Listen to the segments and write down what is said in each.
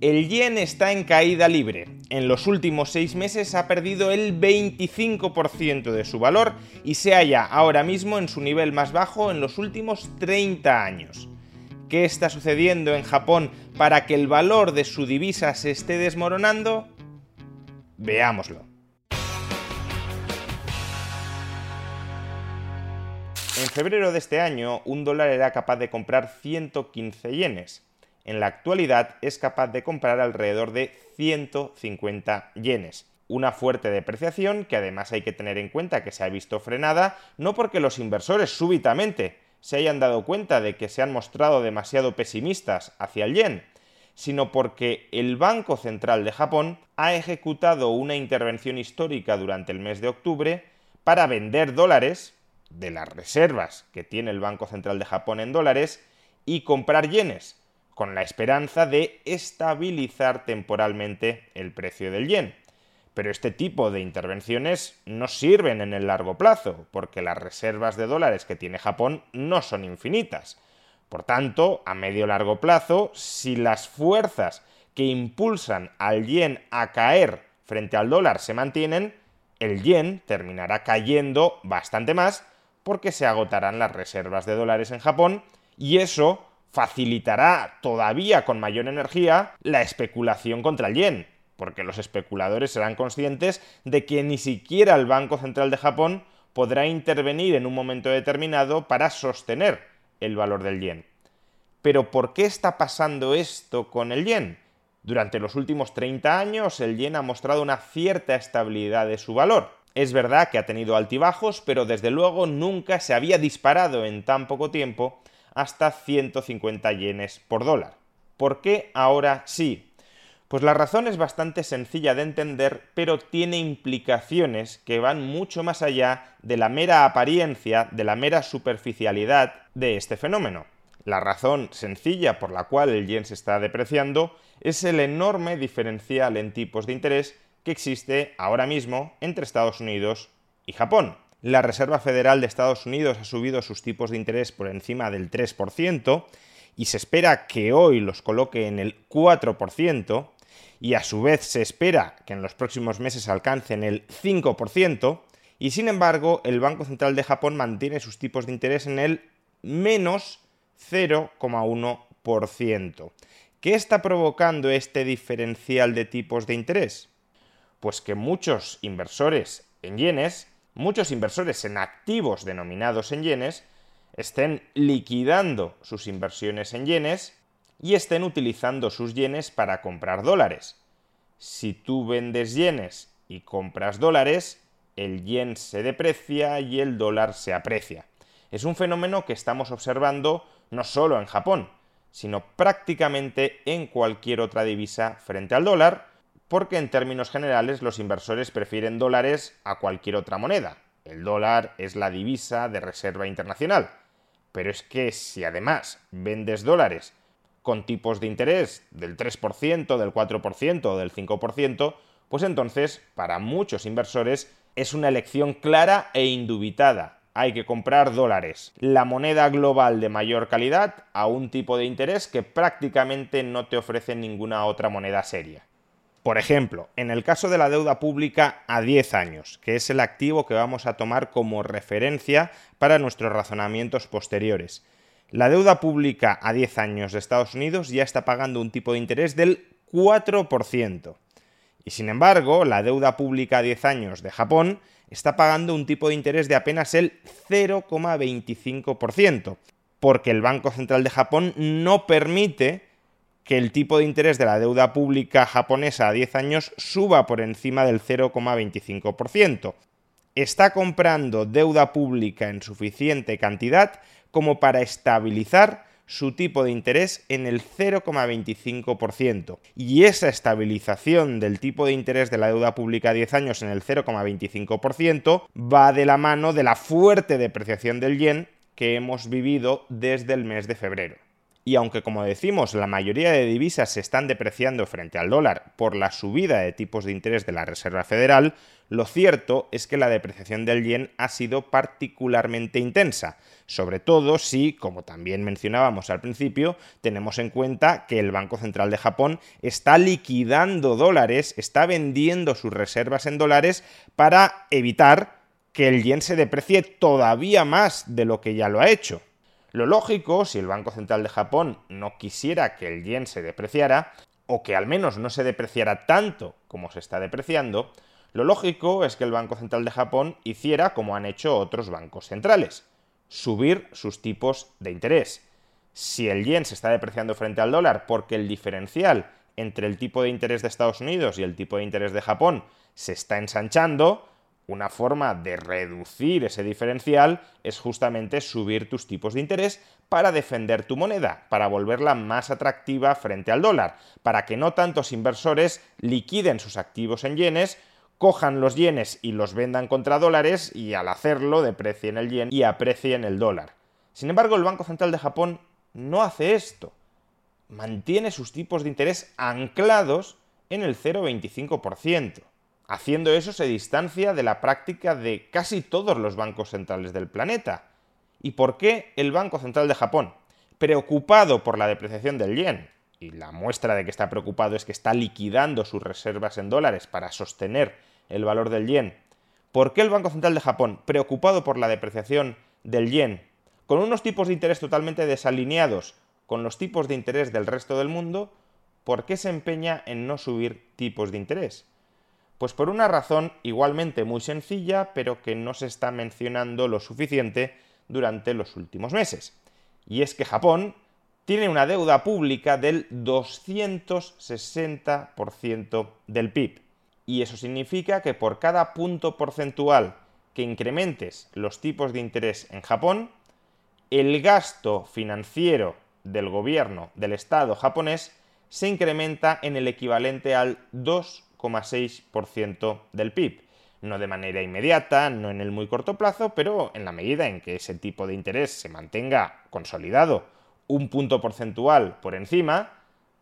El yen está en caída libre. En los últimos seis meses ha perdido el 25% de su valor y se halla ahora mismo en su nivel más bajo en los últimos 30 años. ¿Qué está sucediendo en Japón para que el valor de su divisa se esté desmoronando? Veámoslo. En febrero de este año, un dólar era capaz de comprar 115 yenes. En la actualidad es capaz de comprar alrededor de 150 yenes. Una fuerte depreciación que además hay que tener en cuenta que se ha visto frenada no porque los inversores súbitamente se hayan dado cuenta de que se han mostrado demasiado pesimistas hacia el yen, sino porque el Banco Central de Japón ha ejecutado una intervención histórica durante el mes de octubre para vender dólares de las reservas que tiene el Banco Central de Japón en dólares y comprar yenes, con la esperanza de estabilizar temporalmente el precio del yen. Pero este tipo de intervenciones no sirven en el largo plazo, porque las reservas de dólares que tiene Japón no son infinitas. Por tanto, a medio largo plazo, si las fuerzas que impulsan al yen a caer frente al dólar se mantienen, el yen terminará cayendo bastante más porque se agotarán las reservas de dólares en Japón y eso facilitará todavía con mayor energía la especulación contra el yen, porque los especuladores serán conscientes de que ni siquiera el Banco Central de Japón podrá intervenir en un momento determinado para sostener el valor del yen. Pero ¿por qué está pasando esto con el yen? Durante los últimos 30 años el yen ha mostrado una cierta estabilidad de su valor. Es verdad que ha tenido altibajos, pero desde luego nunca se había disparado en tan poco tiempo hasta 150 yenes por dólar. ¿Por qué ahora sí? Pues la razón es bastante sencilla de entender, pero tiene implicaciones que van mucho más allá de la mera apariencia, de la mera superficialidad de este fenómeno. La razón sencilla por la cual el yen se está depreciando es el enorme diferencial en tipos de interés que existe ahora mismo entre Estados Unidos y Japón. La Reserva Federal de Estados Unidos ha subido sus tipos de interés por encima del 3% y se espera que hoy los coloque en el 4% y a su vez se espera que en los próximos meses alcancen el 5% y sin embargo el Banco Central de Japón mantiene sus tipos de interés en el menos 0,1%. ¿Qué está provocando este diferencial de tipos de interés? Pues que muchos inversores en yenes, muchos inversores en activos denominados en yenes, estén liquidando sus inversiones en yenes y estén utilizando sus yenes para comprar dólares. Si tú vendes yenes y compras dólares, el yen se deprecia y el dólar se aprecia. Es un fenómeno que estamos observando no solo en Japón, sino prácticamente en cualquier otra divisa frente al dólar, porque en términos generales los inversores prefieren dólares a cualquier otra moneda. El dólar es la divisa de reserva internacional. Pero es que si además vendes dólares con tipos de interés del 3%, del 4% o del 5%, pues entonces para muchos inversores es una elección clara e indubitada. Hay que comprar dólares, la moneda global de mayor calidad, a un tipo de interés que prácticamente no te ofrece ninguna otra moneda seria. Por ejemplo, en el caso de la deuda pública a 10 años, que es el activo que vamos a tomar como referencia para nuestros razonamientos posteriores. La deuda pública a 10 años de Estados Unidos ya está pagando un tipo de interés del 4%. Y sin embargo, la deuda pública a 10 años de Japón está pagando un tipo de interés de apenas el 0,25%, porque el Banco Central de Japón no permite que el tipo de interés de la deuda pública japonesa a 10 años suba por encima del 0,25%. Está comprando deuda pública en suficiente cantidad como para estabilizar su tipo de interés en el 0,25%. Y esa estabilización del tipo de interés de la deuda pública a 10 años en el 0,25% va de la mano de la fuerte depreciación del yen que hemos vivido desde el mes de febrero. Y aunque, como decimos, la mayoría de divisas se están depreciando frente al dólar por la subida de tipos de interés de la Reserva Federal, lo cierto es que la depreciación del yen ha sido particularmente intensa, sobre todo si, como también mencionábamos al principio, tenemos en cuenta que el Banco Central de Japón está liquidando dólares, está vendiendo sus reservas en dólares para evitar que el yen se deprecie todavía más de lo que ya lo ha hecho. Lo lógico, si el Banco Central de Japón no quisiera que el yen se depreciara, o que al menos no se depreciara tanto como se está depreciando, lo lógico es que el Banco Central de Japón hiciera como han hecho otros bancos centrales, subir sus tipos de interés. Si el yen se está depreciando frente al dólar porque el diferencial entre el tipo de interés de Estados Unidos y el tipo de interés de Japón se está ensanchando, una forma de reducir ese diferencial es justamente subir tus tipos de interés para defender tu moneda, para volverla más atractiva frente al dólar, para que no tantos inversores liquiden sus activos en yenes, cojan los yenes y los vendan contra dólares y al hacerlo deprecien el yen y aprecien el dólar. Sin embargo, el Banco Central de Japón no hace esto. Mantiene sus tipos de interés anclados en el 0,25%. Haciendo eso se distancia de la práctica de casi todos los bancos centrales del planeta. ¿Y por qué el Banco Central de Japón, preocupado por la depreciación del yen, y la muestra de que está preocupado es que está liquidando sus reservas en dólares para sostener el valor del yen, ¿por qué el Banco Central de Japón, preocupado por la depreciación del yen, con unos tipos de interés totalmente desalineados con los tipos de interés del resto del mundo, ¿por qué se empeña en no subir tipos de interés? Pues por una razón igualmente muy sencilla, pero que no se está mencionando lo suficiente durante los últimos meses. Y es que Japón tiene una deuda pública del 260% del PIB. Y eso significa que por cada punto porcentual que incrementes los tipos de interés en Japón, el gasto financiero del gobierno del Estado japonés se incrementa en el equivalente al 2 6% del PIB. No de manera inmediata, no en el muy corto plazo, pero en la medida en que ese tipo de interés se mantenga consolidado un punto porcentual por encima,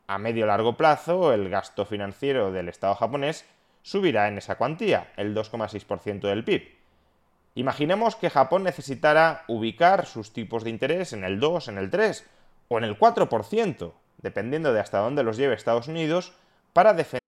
a medio largo plazo el gasto financiero del Estado japonés subirá en esa cuantía, el 2,6% del PIB. Imaginemos que Japón necesitara ubicar sus tipos de interés en el 2, en el 3 o en el 4%, dependiendo de hasta dónde los lleve Estados Unidos, para defender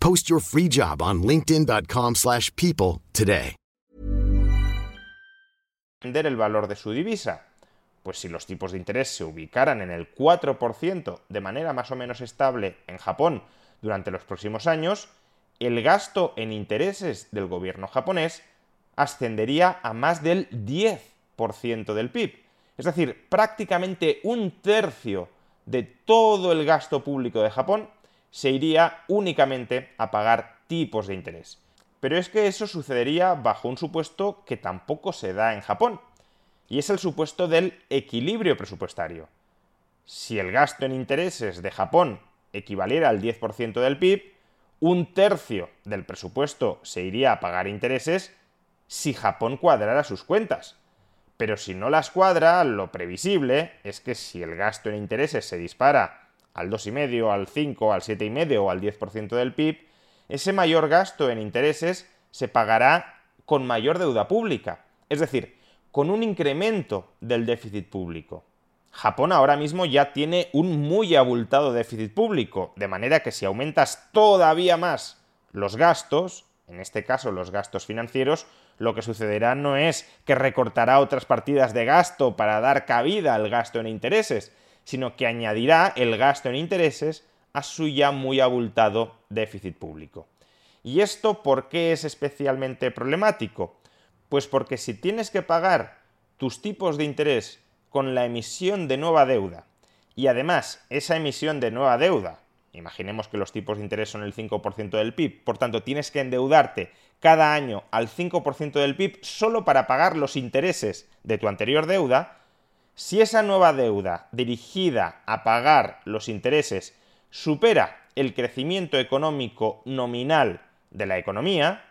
Post your free job on linkedin.com/people today. el valor de su divisa. Pues si los tipos de interés se ubicaran en el 4% de manera más o menos estable en Japón durante los próximos años, el gasto en intereses del gobierno japonés ascendería a más del 10% del PIB. Es decir, prácticamente un tercio de todo el gasto público de Japón se iría únicamente a pagar tipos de interés. Pero es que eso sucedería bajo un supuesto que tampoco se da en Japón, y es el supuesto del equilibrio presupuestario. si el gasto en intereses de Japón equivaliera al 10% del PIB, un tercio del presupuesto se iría a pagar intereses si Japón cuadrara sus cuentas. Pero si no las cuadra, lo previsible es que si el gasto en intereses se dispara al 2,5, al 5, al 7,5 o al 10% del PIB, ese mayor gasto en intereses se pagará con mayor deuda pública, es decir, con un incremento del déficit público. Japón ahora mismo ya tiene un muy abultado déficit público, de manera que si aumentas todavía más los gastos, en este caso los gastos financieros, lo que sucederá no es que recortará otras partidas de gasto para dar cabida al gasto en intereses, sino que añadirá el gasto en intereses a su ya muy abultado déficit público. ¿Y esto por qué es especialmente problemático? Pues porque si tienes que pagar tus tipos de interés con la emisión de nueva deuda, y además esa emisión de nueva deuda, imaginemos que los tipos de interés son el 5% del PIB, por tanto tienes que endeudarte cada año al 5% del PIB solo para pagar los intereses de tu anterior deuda, si esa nueva deuda dirigida a pagar los intereses supera el crecimiento económico nominal de la economía,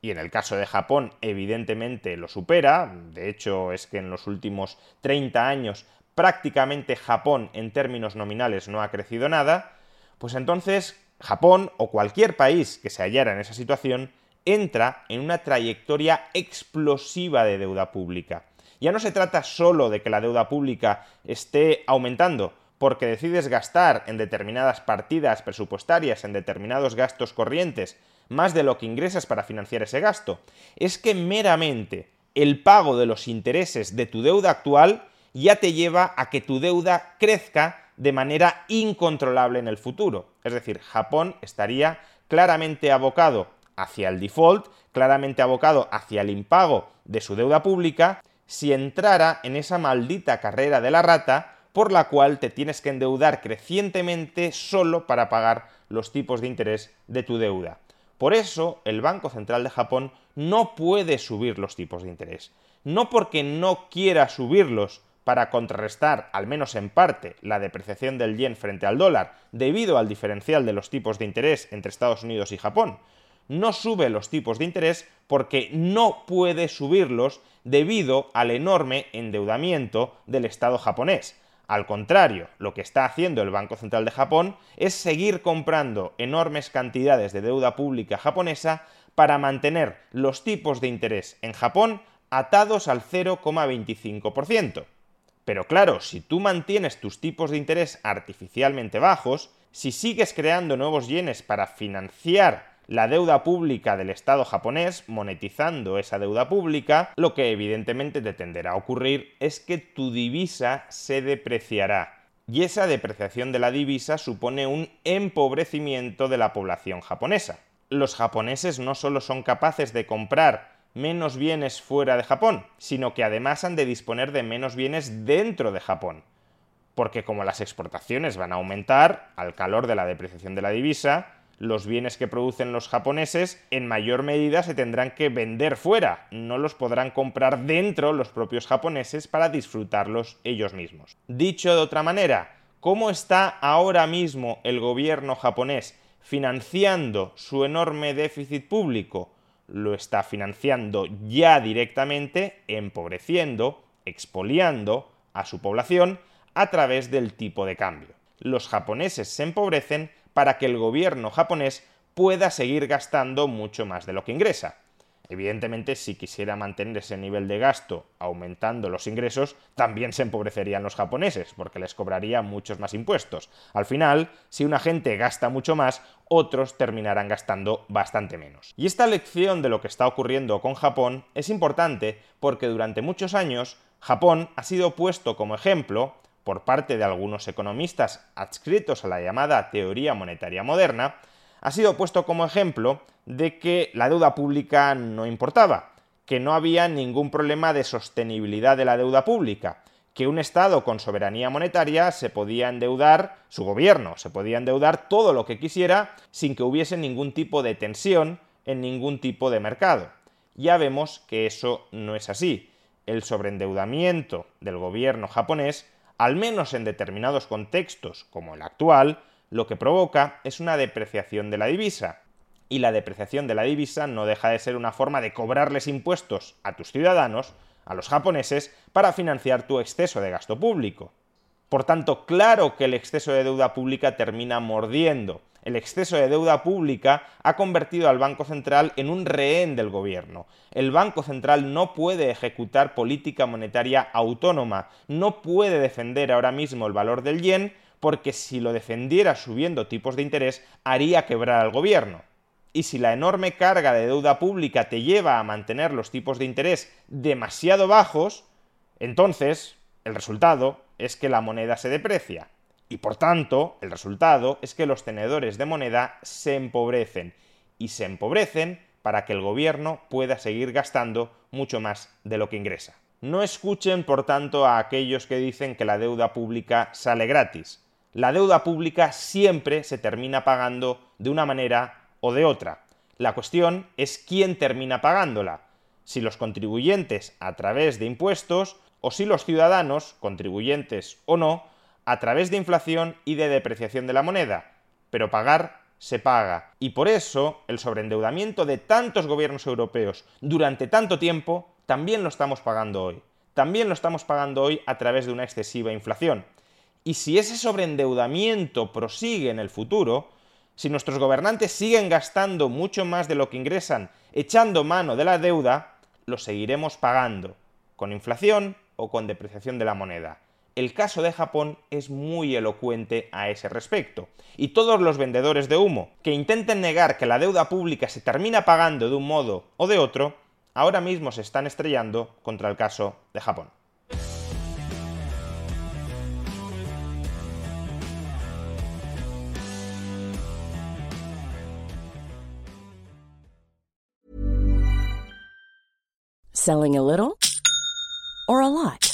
y en el caso de Japón evidentemente lo supera, de hecho es que en los últimos 30 años prácticamente Japón en términos nominales no ha crecido nada, pues entonces Japón o cualquier país que se hallara en esa situación entra en una trayectoria explosiva de deuda pública. Ya no se trata solo de que la deuda pública esté aumentando, porque decides gastar en determinadas partidas presupuestarias, en determinados gastos corrientes, más de lo que ingresas para financiar ese gasto. Es que meramente el pago de los intereses de tu deuda actual ya te lleva a que tu deuda crezca de manera incontrolable en el futuro. Es decir, Japón estaría claramente abocado hacia el default, claramente abocado hacia el impago de su deuda pública, si entrara en esa maldita carrera de la rata por la cual te tienes que endeudar crecientemente solo para pagar los tipos de interés de tu deuda. Por eso, el Banco Central de Japón no puede subir los tipos de interés. No porque no quiera subirlos para contrarrestar, al menos en parte, la depreciación del yen frente al dólar debido al diferencial de los tipos de interés entre Estados Unidos y Japón. No sube los tipos de interés porque no puede subirlos debido al enorme endeudamiento del Estado japonés. Al contrario, lo que está haciendo el Banco Central de Japón es seguir comprando enormes cantidades de deuda pública japonesa para mantener los tipos de interés en Japón atados al 0,25%. Pero claro, si tú mantienes tus tipos de interés artificialmente bajos, si sigues creando nuevos yenes para financiar la deuda pública del Estado japonés, monetizando esa deuda pública, lo que evidentemente te tenderá a ocurrir es que tu divisa se depreciará. Y esa depreciación de la divisa supone un empobrecimiento de la población japonesa. Los japoneses no solo son capaces de comprar menos bienes fuera de Japón, sino que además han de disponer de menos bienes dentro de Japón. Porque como las exportaciones van a aumentar al calor de la depreciación de la divisa, los bienes que producen los japoneses en mayor medida se tendrán que vender fuera, no los podrán comprar dentro los propios japoneses para disfrutarlos ellos mismos. Dicho de otra manera, ¿cómo está ahora mismo el gobierno japonés financiando su enorme déficit público? Lo está financiando ya directamente, empobreciendo, expoliando a su población a través del tipo de cambio. Los japoneses se empobrecen para que el gobierno japonés pueda seguir gastando mucho más de lo que ingresa. Evidentemente, si quisiera mantener ese nivel de gasto aumentando los ingresos, también se empobrecerían los japoneses, porque les cobraría muchos más impuestos. Al final, si una gente gasta mucho más, otros terminarán gastando bastante menos. Y esta lección de lo que está ocurriendo con Japón es importante porque durante muchos años Japón ha sido puesto como ejemplo por parte de algunos economistas adscritos a la llamada teoría monetaria moderna, ha sido puesto como ejemplo de que la deuda pública no importaba, que no había ningún problema de sostenibilidad de la deuda pública, que un Estado con soberanía monetaria se podía endeudar, su gobierno se podía endeudar todo lo que quisiera sin que hubiese ningún tipo de tensión en ningún tipo de mercado. Ya vemos que eso no es así. El sobreendeudamiento del gobierno japonés Al menos en determinados contextos, como el actual, lo que provoca es una depreciación de la divisa. Y la depreciación de la divisa no deja de ser una forma de cobrarles impuestos a tus ciudadanos, a los japoneses, para financiar tu exceso de gasto público. Por tanto, claro que el exceso de deuda pública termina mordiendo. El exceso de deuda pública ha convertido al Banco Central en un rehén del gobierno. El Banco Central no puede ejecutar política monetaria autónoma, no puede defender ahora mismo el valor del yen, porque si lo defendiera subiendo tipos de interés, haría quebrar al gobierno. Y si la enorme carga de deuda pública te lleva a mantener los tipos de interés demasiado bajos, entonces el resultado es que la moneda se deprecia. Y por tanto, el resultado es que los tenedores de moneda se empobrecen. Y se empobrecen para que el gobierno pueda seguir gastando mucho más de lo que ingresa. No escuchen, por tanto, a aquellos que dicen que la deuda pública sale gratis. La deuda pública siempre se termina pagando de una manera o de otra. La cuestión es quién termina pagándola. Si los contribuyentes a través de impuestos o si los ciudadanos, contribuyentes o no, a través de inflación y de depreciación de la moneda. Pero pagar se paga. Y por eso el sobreendeudamiento de tantos gobiernos europeos durante tanto tiempo también lo estamos pagando hoy. También lo estamos pagando hoy a través de una excesiva inflación. Y si ese sobreendeudamiento prosigue en el futuro, si nuestros gobernantes siguen gastando mucho más de lo que ingresan, echando mano de la deuda, lo seguiremos pagando, con inflación o con depreciación de la moneda. El caso de Japón es muy elocuente a ese respecto. Y todos los vendedores de humo que intenten negar que la deuda pública se termina pagando de un modo o de otro, ahora mismo se están estrellando contra el caso de Japón. Selling a little or a lot?